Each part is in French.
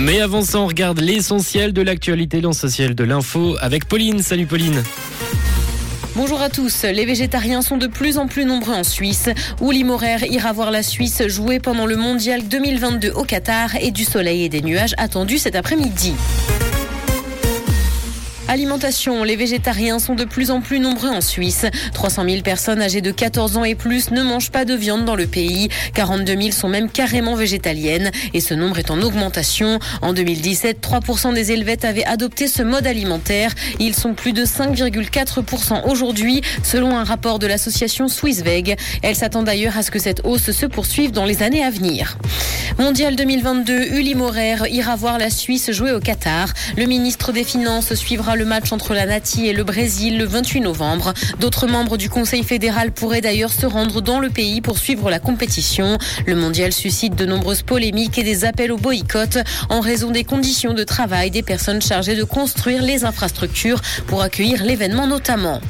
Mais avant ça, on regarde l'essentiel de l'actualité, l'essentiel de l'info avec Pauline. Salut Pauline. Bonjour à tous. Les végétariens sont de plus en plus nombreux en Suisse. Uli Morer ira voir la Suisse jouer pendant le mondial 2022 au Qatar et du soleil et des nuages attendus cet après-midi. Alimentation. Les végétariens sont de plus en plus nombreux en Suisse. 300 000 personnes âgées de 14 ans et plus ne mangent pas de viande dans le pays. 42 000 sont même carrément végétaliennes et ce nombre est en augmentation. En 2017, 3% des Helvètes avaient adopté ce mode alimentaire. Ils sont plus de 5,4% aujourd'hui, selon un rapport de l'association Swissveg. Elle s'attend d'ailleurs à ce que cette hausse se poursuive dans les années à venir. Mondial 2022, Uli Morer ira voir la Suisse jouer au Qatar. Le ministre des Finances suivra le match entre la Nati et le Brésil le 28 novembre. D'autres membres du Conseil fédéral pourraient d'ailleurs se rendre dans le pays pour suivre la compétition. Le mondial suscite de nombreuses polémiques et des appels au boycott en raison des conditions de travail des personnes chargées de construire les infrastructures pour accueillir l'événement notamment.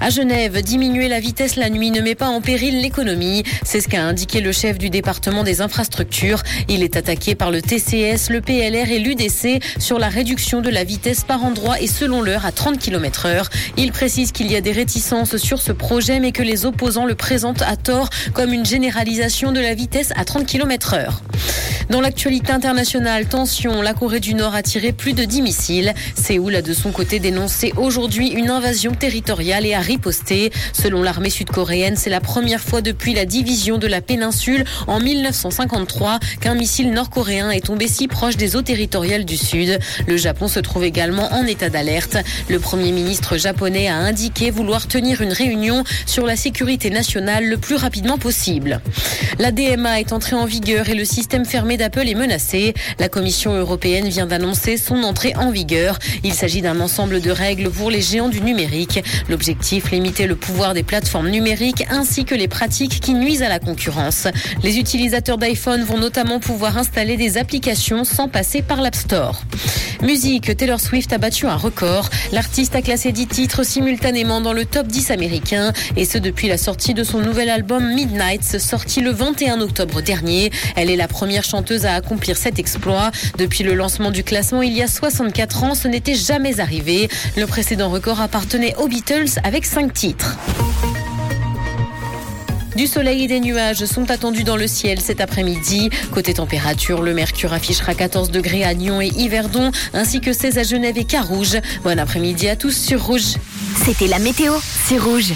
À Genève, diminuer la vitesse la nuit ne met pas en péril l'économie. C'est ce qu'a indiqué le chef du département des infrastructures. Il est attaqué par le TCS, le PLR et l'UDC sur la réduction de la vitesse par endroit et selon l'heure à 30 km heure. Il précise qu'il y a des réticences sur ce projet, mais que les opposants le présentent à tort comme une généralisation de la vitesse à 30 km heure. Dans l'actualité internationale, tension, la Corée du Nord a tiré plus de 10 missiles. Séoul a de son côté dénoncé aujourd'hui une invasion territoriale et a riposté. Selon l'armée sud-coréenne, c'est la première fois depuis la division de la péninsule en 1953 qu'un missile nord-coréen est tombé si proche des eaux territoriales du Sud. Le Japon se trouve également en état d'alerte. Le premier ministre japonais a indiqué vouloir tenir une réunion sur la sécurité nationale le plus rapidement possible. La DMA est entrée en vigueur et le système fermé d'Apple est menacé. La Commission européenne vient d'annoncer son entrée en vigueur. Il s'agit d'un ensemble de règles pour les géants du numérique. L'objectif, limiter le pouvoir des plateformes numériques ainsi que les pratiques qui nuisent à la concurrence. Les utilisateurs d'iPhone vont notamment pouvoir installer des applications sans passer par l'App Store. Musique, Taylor Swift a battu un record. L'artiste a classé 10 titres simultanément dans le top 10 américain et ce depuis la sortie de son nouvel album Midnight, sorti le 21 octobre dernier. Elle est la première à accomplir cet exploit. Depuis le lancement du classement il y a 64 ans, ce n'était jamais arrivé. Le précédent record appartenait aux Beatles avec 5 titres. Du soleil et des nuages sont attendus dans le ciel cet après-midi. Côté température, le mercure affichera 14 degrés à Nyon et Yverdon, ainsi que 16 à Genève et Carouge. Bon après-midi à tous sur Rouge. C'était la météo, c'est Rouge.